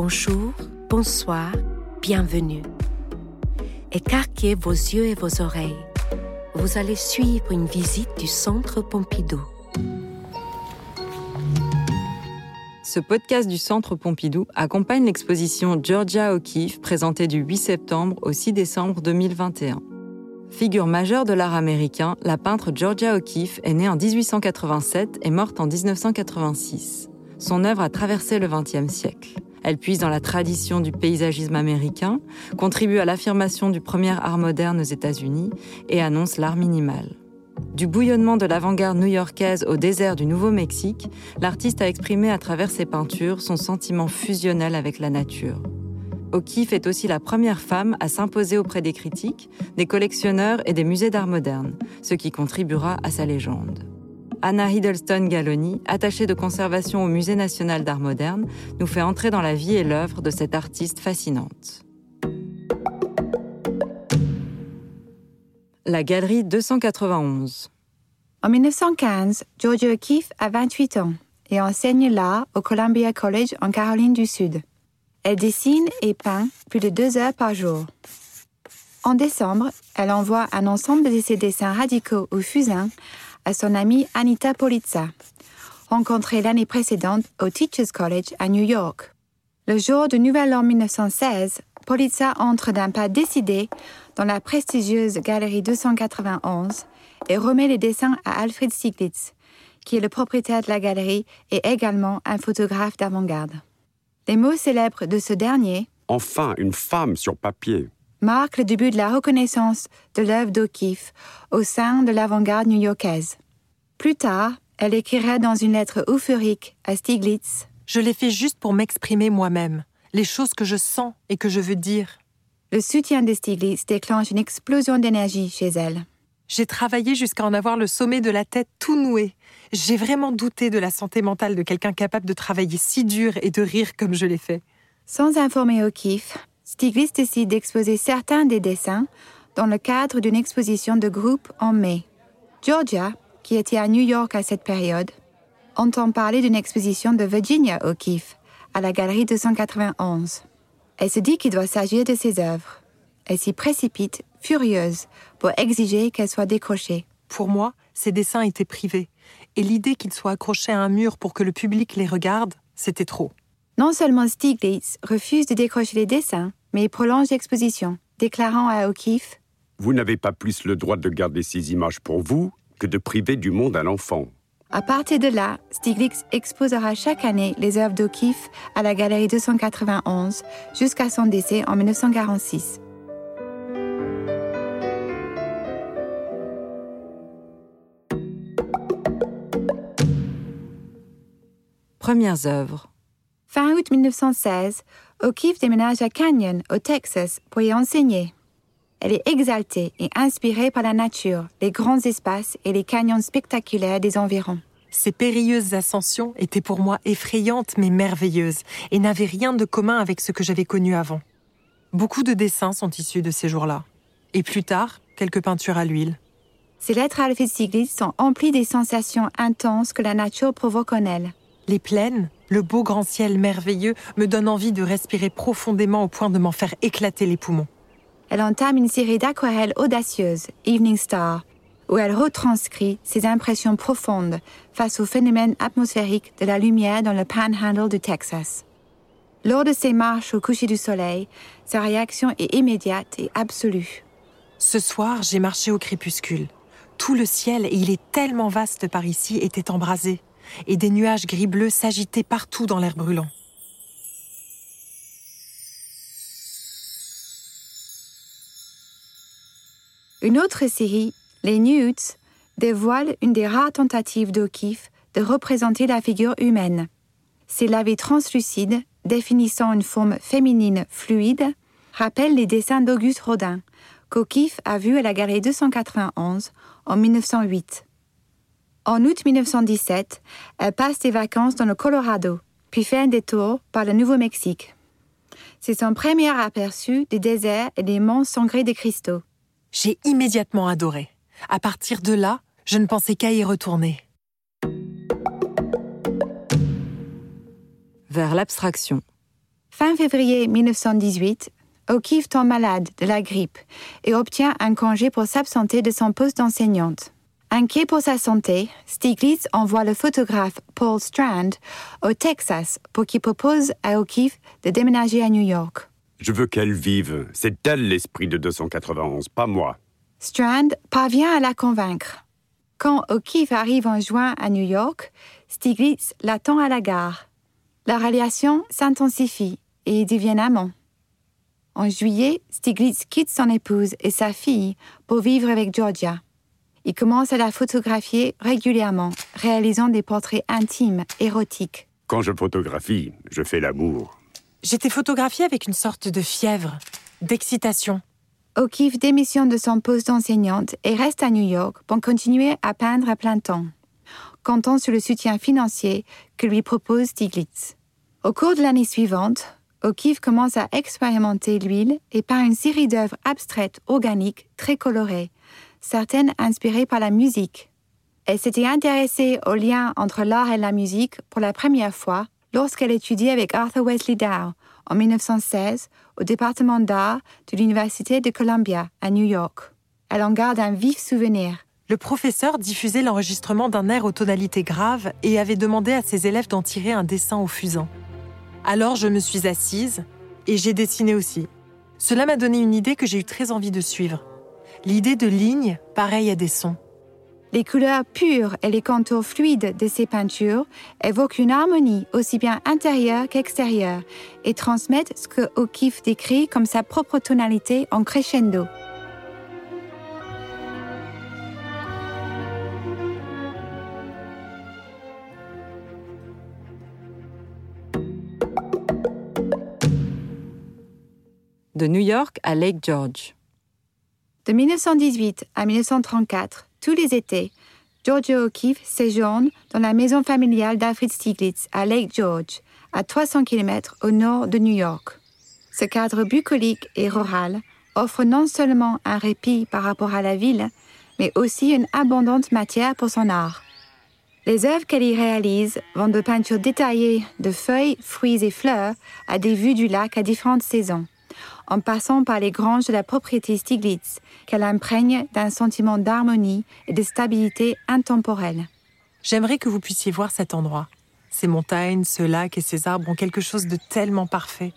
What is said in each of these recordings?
Bonjour, bonsoir, bienvenue. Écarquez vos yeux et vos oreilles. Vous allez suivre une visite du Centre Pompidou. Ce podcast du Centre Pompidou accompagne l'exposition Georgia O'Keeffe présentée du 8 septembre au 6 décembre 2021. Figure majeure de l'art américain, la peintre Georgia O'Keeffe est née en 1887 et morte en 1986. Son œuvre a traversé le XXe siècle. Elle puise dans la tradition du paysagisme américain, contribue à l'affirmation du premier art moderne aux États-Unis et annonce l'art minimal. Du bouillonnement de l'avant-garde new-yorkaise au désert du Nouveau-Mexique, l'artiste a exprimé à travers ses peintures son sentiment fusionnel avec la nature. O'Keeffe est aussi la première femme à s'imposer auprès des critiques, des collectionneurs et des musées d'art moderne, ce qui contribuera à sa légende. Anna Hiddleston Galloni, attachée de conservation au Musée national d'art moderne, nous fait entrer dans la vie et l'œuvre de cette artiste fascinante. La galerie 291. En 1915, Georgia O'Keeffe a 28 ans et enseigne l'art au Columbia College en Caroline du Sud. Elle dessine et peint plus de deux heures par jour. En décembre, elle envoie un ensemble de ses dessins radicaux au fusain à son amie Anita Polizza, rencontrée l'année précédente au Teachers College à New York. Le jour du Nouvel An 1916, Polizza entre d'un pas décidé dans la prestigieuse Galerie 291 et remet les dessins à Alfred Stieglitz, qui est le propriétaire de la galerie et également un photographe d'avant-garde. Les mots célèbres de ce dernier, Enfin, une femme sur papier, marquent le début de la reconnaissance de l'œuvre d'O'Keeffe au sein de l'avant-garde new-yorkaise. Plus tard, elle écrirait dans une lettre euphorique à Stieglitz Je l'ai fait juste pour m'exprimer moi-même, les choses que je sens et que je veux dire. Le soutien de Stieglitz déclenche une explosion d'énergie chez elle. J'ai travaillé jusqu'à en avoir le sommet de la tête tout noué. J'ai vraiment douté de la santé mentale de quelqu'un capable de travailler si dur et de rire comme je l'ai fait. Sans informer O'Keeffe, Stieglitz décide d'exposer certains des dessins dans le cadre d'une exposition de groupe en mai. Georgia, qui était à New York à cette période, entend parler d'une exposition de Virginia O'Keeffe à la galerie 291. Elle se dit qu'il doit s'agir de ses œuvres. Elle s'y précipite, furieuse, pour exiger qu'elles soient décrochées. Pour moi, ces dessins étaient privés, et l'idée qu'ils soient accrochés à un mur pour que le public les regarde, c'était trop. Non seulement Stieglitz refuse de décrocher les dessins, mais il prolonge l'exposition, déclarant à O'Keeffe vous n'avez pas plus le droit de garder ces images pour vous que de priver du monde à l'enfant. À partir de là, Stieglitz exposera chaque année les œuvres d'O'Keeffe à la Galerie 291 jusqu'à son décès en 1946. Premières œuvres. Fin août 1916, O'Keeffe déménage à Canyon, au Texas, pour y enseigner. Elle est exaltée et inspirée par la nature, les grands espaces et les canyons spectaculaires des environs. Ces périlleuses ascensions étaient pour moi effrayantes mais merveilleuses et n'avaient rien de commun avec ce que j'avais connu avant. Beaucoup de dessins sont issus de ces jours-là. Et plus tard, quelques peintures à l'huile. Ces lettres à Alfred Stieglitz sont emplies des sensations intenses que la nature provoque en elle. Les plaines, le beau grand ciel merveilleux me donnent envie de respirer profondément au point de m'en faire éclater les poumons. Elle entame une série d'aquarelles audacieuses, Evening Star, où elle retranscrit ses impressions profondes face au phénomène atmosphérique de la lumière dans le panhandle du Texas. Lors de ses marches au coucher du soleil, sa réaction est immédiate et absolue. Ce soir, j'ai marché au crépuscule. Tout le ciel, et il est tellement vaste par ici, était embrasé, et des nuages gris-bleus s'agitaient partout dans l'air brûlant. Une autre série, Les Nudes, dévoile une des rares tentatives d'O'Keeffe de représenter la figure humaine. Ses lavés translucides, définissant une forme féminine fluide, rappellent les dessins d'Auguste Rodin, qu'O'Keeffe a vu à la Galerie 291 en 1908. En août 1917, elle passe des vacances dans le Colorado, puis fait un détour par le Nouveau-Mexique. C'est son premier aperçu des déserts et des monts sangrés de cristaux. J'ai immédiatement adoré. À partir de là, je ne pensais qu'à y retourner. Vers l'abstraction. Fin février 1918, O'Keeffe tombe malade de la grippe et obtient un congé pour s'absenter de son poste d'enseignante. Inquiet pour sa santé, Stiglitz envoie le photographe Paul Strand au Texas pour qu'il propose à O'Keeffe de déménager à New York. Je veux qu'elle vive. C'est elle l'esprit de 291, pas moi. Strand parvient à la convaincre. Quand O'Keeffe arrive en juin à New York, Stiglitz l'attend à la gare. La relation s'intensifie et ils deviennent amants. En juillet, Stiglitz quitte son épouse et sa fille pour vivre avec Georgia. Il commence à la photographier régulièrement, réalisant des portraits intimes, érotiques. Quand je photographie, je fais l'amour. J'étais photographiée avec une sorte de fièvre, d'excitation. O'Keeffe démissionne de son poste d'enseignante et reste à New York pour continuer à peindre à plein temps, comptant sur le soutien financier que lui propose Stiglitz. Au cours de l'année suivante, O'Keeffe commence à expérimenter l'huile et peint une série d'œuvres abstraites organiques très colorées, certaines inspirées par la musique. Elle s'était intéressée au lien entre l'art et la musique pour la première fois lorsqu'elle étudiait avec Arthur Wesley Dow en 1916 au département d'art de l'Université de Columbia à New York. Elle en garde un vif souvenir. Le professeur diffusait l'enregistrement d'un air aux tonalités graves et avait demandé à ses élèves d'en tirer un dessin au fusain. Alors je me suis assise et j'ai dessiné aussi. Cela m'a donné une idée que j'ai eu très envie de suivre. L'idée de lignes pareilles à des sons. Les couleurs pures et les contours fluides de ces peintures évoquent une harmonie aussi bien intérieure qu'extérieure et transmettent ce que O'Keeffe décrit comme sa propre tonalité en crescendo. De New York à Lake George. De 1918 à 1934, tous les étés, Georgia O'Keeffe séjourne dans la maison familiale d'Alfred Stieglitz à Lake George, à 300 km au nord de New York. Ce cadre bucolique et rural offre non seulement un répit par rapport à la ville, mais aussi une abondante matière pour son art. Les œuvres qu'elle y réalise vont de peintures détaillées de feuilles, fruits et fleurs à des vues du lac à différentes saisons en passant par les granges de la propriété Stiglitz, qu'elle imprègne d'un sentiment d'harmonie et de stabilité intemporelle. J'aimerais que vous puissiez voir cet endroit. Ces montagnes, ce lac et ces arbres ont quelque chose de tellement parfait.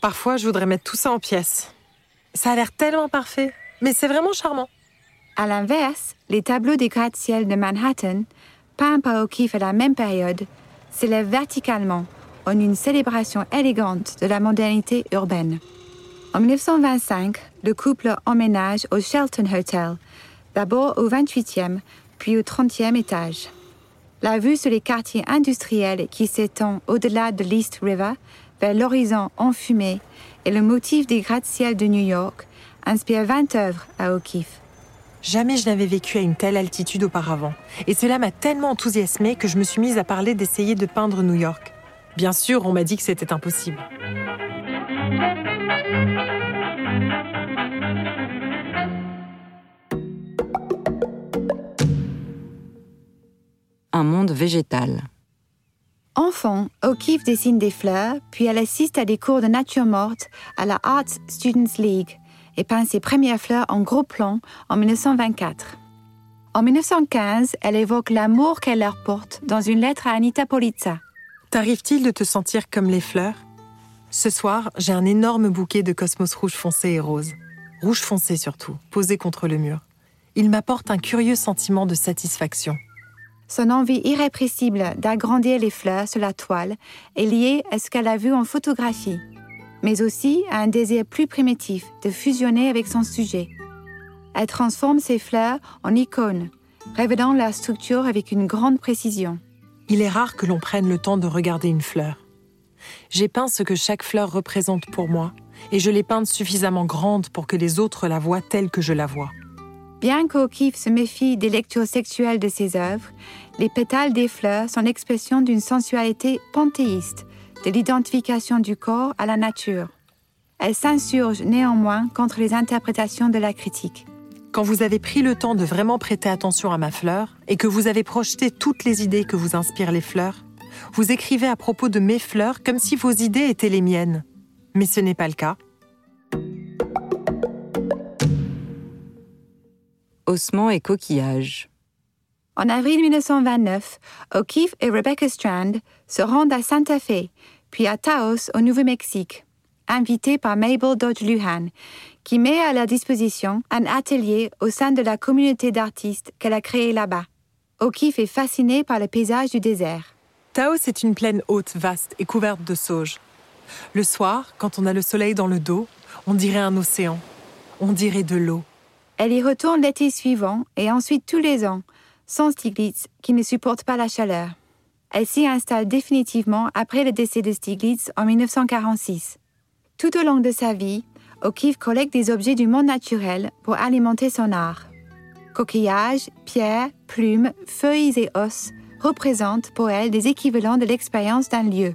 Parfois, je voudrais mettre tout ça en pièces. Ça a l'air tellement parfait, mais c'est vraiment charmant. À l'inverse, les tableaux des gratte-ciel de Manhattan, peints par O'Keeffe à la même période, s'élèvent verticalement en une célébration élégante de la modernité urbaine. En 1925, le couple emménage au Shelton Hotel, d'abord au 28e, puis au 30e étage. La vue sur les quartiers industriels qui s'étend au-delà de l'East River, vers l'horizon enfumé, et le motif des gratte-ciel de New York inspire 20 œuvres à O'Keeffe. Jamais je n'avais vécu à une telle altitude auparavant, et cela m'a tellement enthousiasmée que je me suis mise à parler d'essayer de peindre New York. Bien sûr, on m'a dit que c'était impossible. Un monde végétal. Enfant, O'Keeffe dessine des fleurs, puis elle assiste à des cours de nature morte à la Arts Students League et peint ses premières fleurs en gros plan en 1924. En 1915, elle évoque l'amour qu'elle leur porte dans une lettre à Anita Polizza. T'arrive-t-il de te sentir comme les fleurs? Ce soir, j'ai un énorme bouquet de cosmos rouge foncé et rose. Rouge foncé surtout, posé contre le mur. Il m'apporte un curieux sentiment de satisfaction. Son envie irrépressible d'agrandir les fleurs sur la toile est liée à ce qu'elle a vu en photographie, mais aussi à un désir plus primitif de fusionner avec son sujet. Elle transforme ses fleurs en icônes, révélant leur structure avec une grande précision. Il est rare que l'on prenne le temps de regarder une fleur. J'ai peint ce que chaque fleur représente pour moi, et je l'ai peinte suffisamment grande pour que les autres la voient telle que je la vois. Bien qu'O'Keeffe se méfie des lectures sexuelles de ses œuvres, les pétales des fleurs sont l'expression d'une sensualité panthéiste, de l'identification du corps à la nature. Elle s'insurge néanmoins contre les interprétations de la critique. Quand vous avez pris le temps de vraiment prêter attention à ma fleur et que vous avez projeté toutes les idées que vous inspirent les fleurs, vous écrivez à propos de mes fleurs comme si vos idées étaient les miennes. Mais ce n'est pas le cas. Ossements et coquillages. En avril 1929, O'Keeffe et Rebecca Strand se rendent à Santa Fe, puis à Taos, au Nouveau-Mexique, invités par Mabel Dodge Luhan, qui met à leur disposition un atelier au sein de la communauté d'artistes qu'elle a créée là-bas. O'Keeffe est fasciné par le paysage du désert. Taos est une plaine haute, vaste et couverte de sauges. Le soir, quand on a le soleil dans le dos, on dirait un océan. On dirait de l'eau. Elle y retourne l'été suivant et ensuite tous les ans, sans Stiglitz, qui ne supporte pas la chaleur. Elle s'y installe définitivement après le décès de Stiglitz en 1946. Tout au long de sa vie, O'Keeffe collecte des objets du monde naturel pour alimenter son art. Coquillages, pierres, plumes, feuilles et os représentent pour elle des équivalents de l'expérience d'un lieu.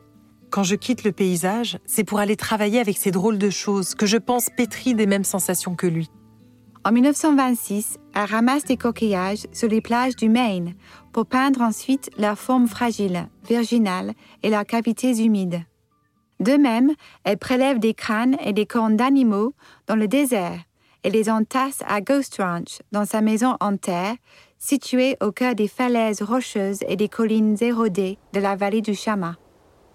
Quand je quitte le paysage, c'est pour aller travailler avec ces drôles de choses que je pense pétries des mêmes sensations que lui. En 1926, elle ramasse des coquillages sur les plages du Maine pour peindre ensuite leurs formes fragiles, virginales et leurs cavités humides. De même, elle prélève des crânes et des cornes d'animaux dans le désert et les entasse à Ghost Ranch, dans sa maison en terre, située au cœur des falaises rocheuses et des collines érodées de la vallée du Chama.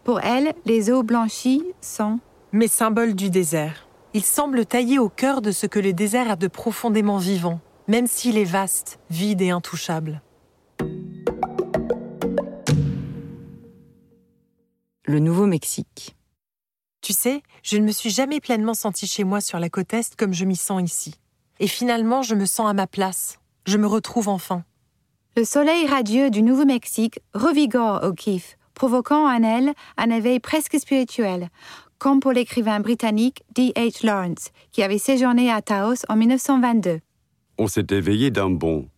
Pour elle, les eaux blanchies sont Mes symboles du désert. Ils semblent taillés au cœur de ce que le désert a de profondément vivant, même s'il est vaste, vide et intouchable. Le Nouveau-Mexique. Tu sais, je ne me suis jamais pleinement sentie chez moi sur la côte Est comme je m'y sens ici. Et finalement, je me sens à ma place. Je me retrouve enfin. Le soleil radieux du Nouveau-Mexique revigore O'Keeffe, provoquant en elle un éveil presque spirituel, comme pour l'écrivain britannique D.H. Lawrence, qui avait séjourné à Taos en 1922. On s'est éveillé d'un bond.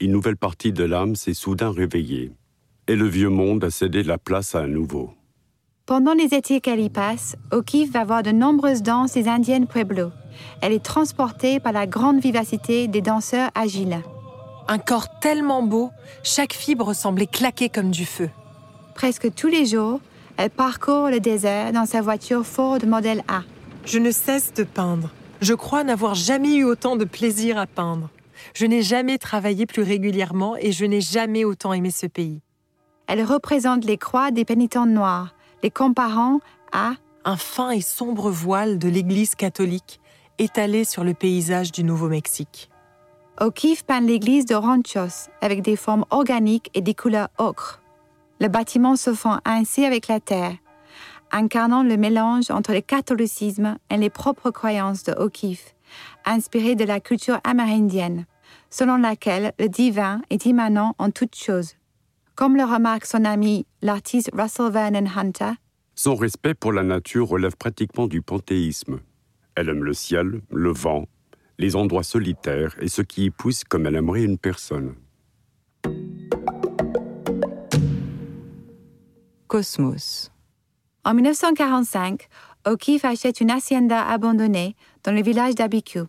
Une nouvelle partie de l'âme s'est soudain réveillée. Et le vieux monde a cédé la place à un nouveau. Pendant les étés qu'elle y passe, O'Keeffe va voir de nombreuses danses des indiennes Pueblo. Elle est transportée par la grande vivacité des danseurs agiles. Un corps tellement beau, chaque fibre semblait claquer comme du feu. Presque tous les jours, elle parcourt le désert dans sa voiture Ford modèle A. Je ne cesse de peindre. Je crois n'avoir jamais eu autant de plaisir à peindre. Je n'ai jamais travaillé plus régulièrement et je n'ai jamais autant aimé ce pays. Elle représente les croix des pénitents noirs, les comparant à un fin et sombre voile de l'Église catholique étalé sur le paysage du Nouveau-Mexique. O'Keeffe peint l'église de Ranchos avec des formes organiques et des couleurs ocre. Le bâtiment se fond ainsi avec la terre, incarnant le mélange entre le catholicisme et les propres croyances de O'Keeffe, inspirées de la culture amérindienne, selon laquelle le divin est immanent en toutes choses. Comme le remarque son ami, l'artiste Russell Vernon Hunter, Son respect pour la nature relève pratiquement du panthéisme. Elle aime le ciel, le vent, les endroits solitaires et ce qui y pousse comme elle aimerait une personne. Cosmos. En 1945, O'Keeffe achète une hacienda abandonnée dans le village d'Abiquiu.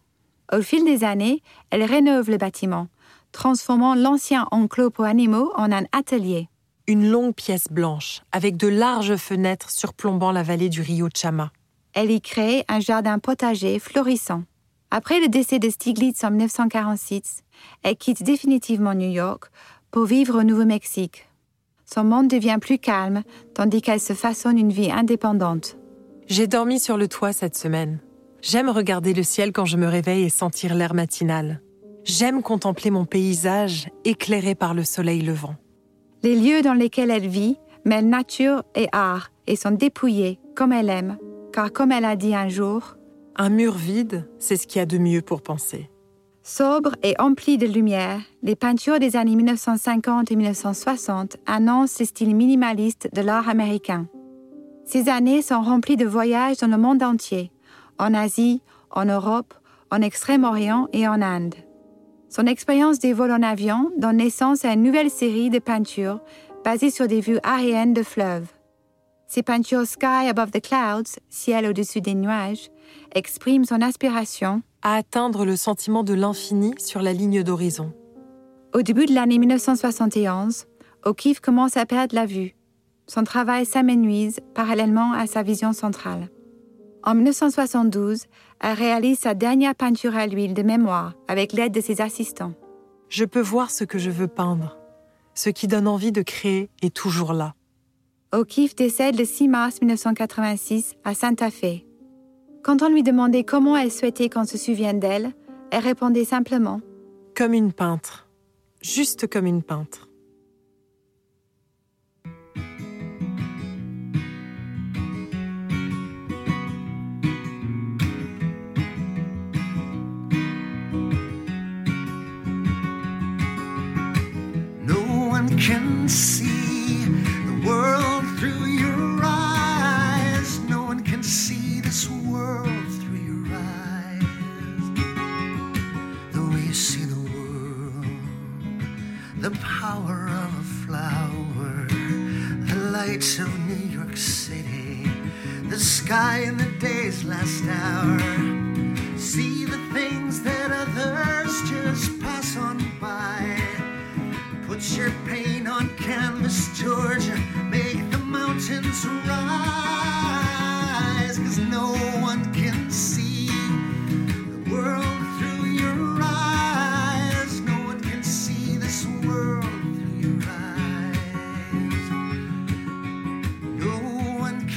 Au fil des années, elle rénove le bâtiment, transformant l'ancien enclos pour animaux en un atelier. Une longue pièce blanche, avec de larges fenêtres surplombant la vallée du Rio Chama. Elle y crée un jardin potager florissant. Après le décès de Stiglitz en 1946, elle quitte définitivement New York pour vivre au Nouveau-Mexique. Son monde devient plus calme, tandis qu'elle se façonne une vie indépendante. J'ai dormi sur le toit cette semaine. J'aime regarder le ciel quand je me réveille et sentir l'air matinal. J'aime contempler mon paysage éclairé par le soleil levant. Les lieux dans lesquels elle vit mêlent nature et art et sont dépouillés comme elle aime, car comme elle a dit un jour, Un mur vide, c'est ce qu'il y a de mieux pour penser. Sobres et emplis de lumière, les peintures des années 1950 et 1960 annoncent le style minimaliste de l'art américain. Ces années sont remplies de voyages dans le monde entier, en Asie, en Europe, en Extrême-Orient et en Inde. Son expérience des vols en avion donne naissance à une nouvelle série de peintures basées sur des vues aériennes de fleuves. Ces peintures Sky Above the Clouds, ciel au-dessus des nuages, expriment son aspiration À atteindre le sentiment de l'infini sur la ligne d'horizon. Au début de l'année 1971, O'Keeffe commence à perdre la vue. Son travail s'amenuise parallèlement à sa vision centrale. En 1972, elle réalise sa dernière peinture à l'huile de mémoire avec l'aide de ses assistants. Je peux voir ce que je veux peindre. Ce qui donne envie de créer est toujours là. O'Keeffe décède le 6 mars 1986 à Santa Fe. Quand on lui demandait comment elle souhaitait qu'on se souvienne d'elle, elle répondait simplement Comme une peintre. Juste comme une peintre. Power of a flower, the lights of New York City, the sky in the day's last hour. See the things that others just pass on by. Put your pain on canvas, Georgia. Make the mountains rise. Cause no one